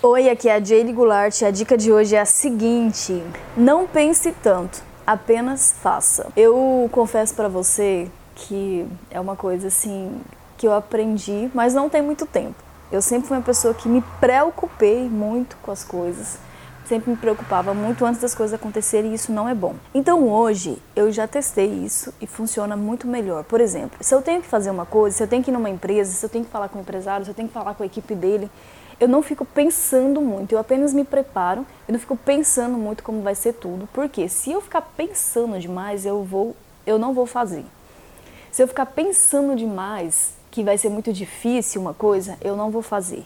Oi, aqui é a Jaylee Goulart e a dica de hoje é a seguinte: não pense tanto, apenas faça. Eu confesso para você que é uma coisa assim que eu aprendi, mas não tem muito tempo. Eu sempre fui uma pessoa que me preocupei muito com as coisas, sempre me preocupava muito antes das coisas acontecerem e isso não é bom. Então hoje eu já testei isso e funciona muito melhor. Por exemplo, se eu tenho que fazer uma coisa, se eu tenho que ir numa empresa, se eu tenho que falar com o empresário, se eu tenho que falar com a equipe dele, eu não fico pensando muito, eu apenas me preparo, eu não fico pensando muito como vai ser tudo, porque se eu ficar pensando demais, eu vou, eu não vou fazer. Se eu ficar pensando demais que vai ser muito difícil uma coisa, eu não vou fazer.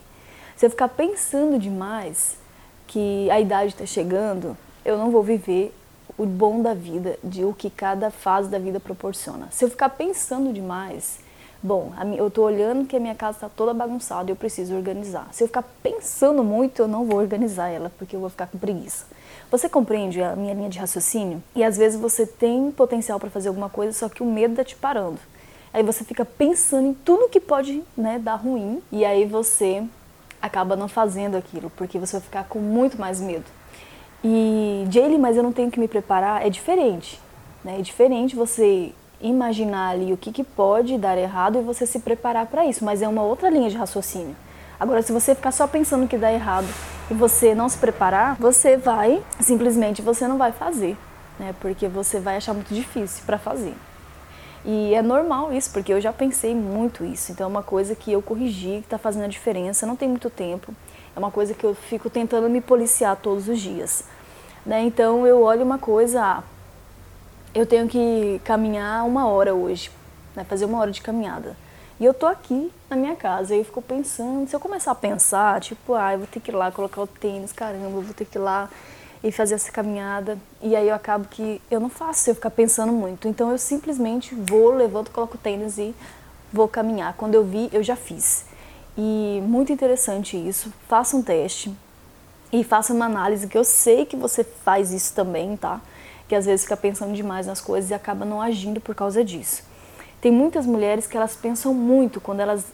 Se eu ficar pensando demais que a idade está chegando, eu não vou viver o bom da vida, de o que cada fase da vida proporciona. Se eu ficar pensando demais, Bom, eu estou olhando que a minha casa está toda bagunçada e eu preciso organizar. Se eu ficar pensando muito, eu não vou organizar ela, porque eu vou ficar com preguiça. Você compreende a minha linha de raciocínio? E às vezes você tem potencial para fazer alguma coisa, só que o medo está te parando. Aí você fica pensando em tudo que pode né, dar ruim, e aí você acaba não fazendo aquilo, porque você vai ficar com muito mais medo. E, Jaylee, mas eu não tenho que me preparar, é diferente. Né? É diferente você imaginar ali o que, que pode dar errado e você se preparar para isso, mas é uma outra linha de raciocínio. Agora, se você ficar só pensando que dá errado e você não se preparar, você vai, simplesmente você não vai fazer, né? Porque você vai achar muito difícil para fazer. E é normal isso, porque eu já pensei muito isso. Então é uma coisa que eu corrigi, que está fazendo a diferença, não tem muito tempo. É uma coisa que eu fico tentando me policiar todos os dias. Né? Então eu olho uma coisa, ah, eu tenho que caminhar uma hora hoje, né, fazer uma hora de caminhada. E eu tô aqui na minha casa, e eu fico pensando, se eu começar a pensar, tipo, ah, eu vou ter que ir lá colocar o tênis, caramba, eu vou ter que ir lá e fazer essa caminhada. E aí eu acabo que eu não faço se eu ficar pensando muito. Então eu simplesmente vou, levanto, coloco o tênis e vou caminhar. Quando eu vi, eu já fiz. E muito interessante isso. Faça um teste e faça uma análise, que eu sei que você faz isso também, tá? Que às vezes fica pensando demais nas coisas e acaba não agindo por causa disso. Tem muitas mulheres que elas pensam muito quando elas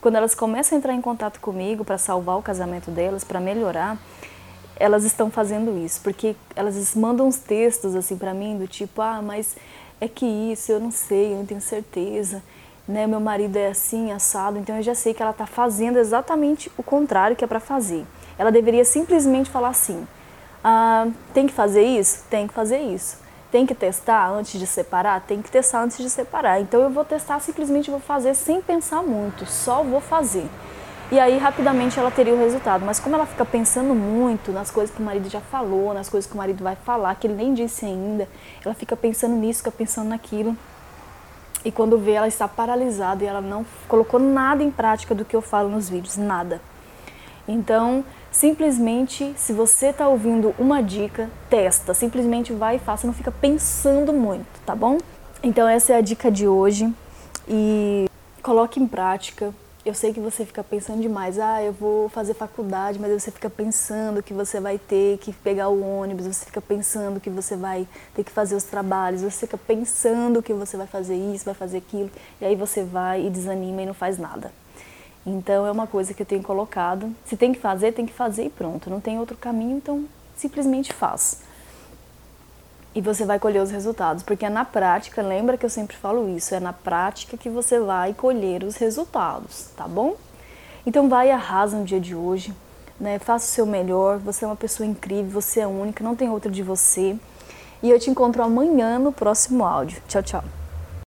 quando elas começam a entrar em contato comigo para salvar o casamento delas, para melhorar, elas estão fazendo isso, porque elas mandam uns textos assim para mim do tipo: "Ah, mas é que isso, eu não sei, eu não tenho certeza" né, meu marido é assim, assado, então eu já sei que ela está fazendo exatamente o contrário que é para fazer. Ela deveria simplesmente falar assim: ah, tem que fazer isso? Tem que fazer isso. Tem que testar antes de separar? Tem que testar antes de separar. Então eu vou testar, simplesmente vou fazer sem pensar muito, só vou fazer. E aí rapidamente ela teria o resultado. Mas como ela fica pensando muito nas coisas que o marido já falou, nas coisas que o marido vai falar, que ele nem disse ainda, ela fica pensando nisso, fica pensando naquilo. E quando vê, ela está paralisada e ela não colocou nada em prática do que eu falo nos vídeos, nada. Então, simplesmente, se você está ouvindo uma dica, testa. Simplesmente vai e faça, não fica pensando muito, tá bom? Então, essa é a dica de hoje e coloque em prática. Eu sei que você fica pensando demais, ah, eu vou fazer faculdade, mas você fica pensando que você vai ter que pegar o ônibus, você fica pensando que você vai ter que fazer os trabalhos, você fica pensando que você vai fazer isso, vai fazer aquilo, e aí você vai e desanima e não faz nada. Então é uma coisa que eu tenho colocado. Se tem que fazer, tem que fazer e pronto. Não tem outro caminho, então simplesmente faz. E você vai colher os resultados, porque é na prática, lembra que eu sempre falo isso, é na prática que você vai colher os resultados, tá bom? Então vai e arrasa no dia de hoje, né? Faça o seu melhor, você é uma pessoa incrível, você é única, não tem outra de você. E eu te encontro amanhã no próximo áudio. Tchau, tchau.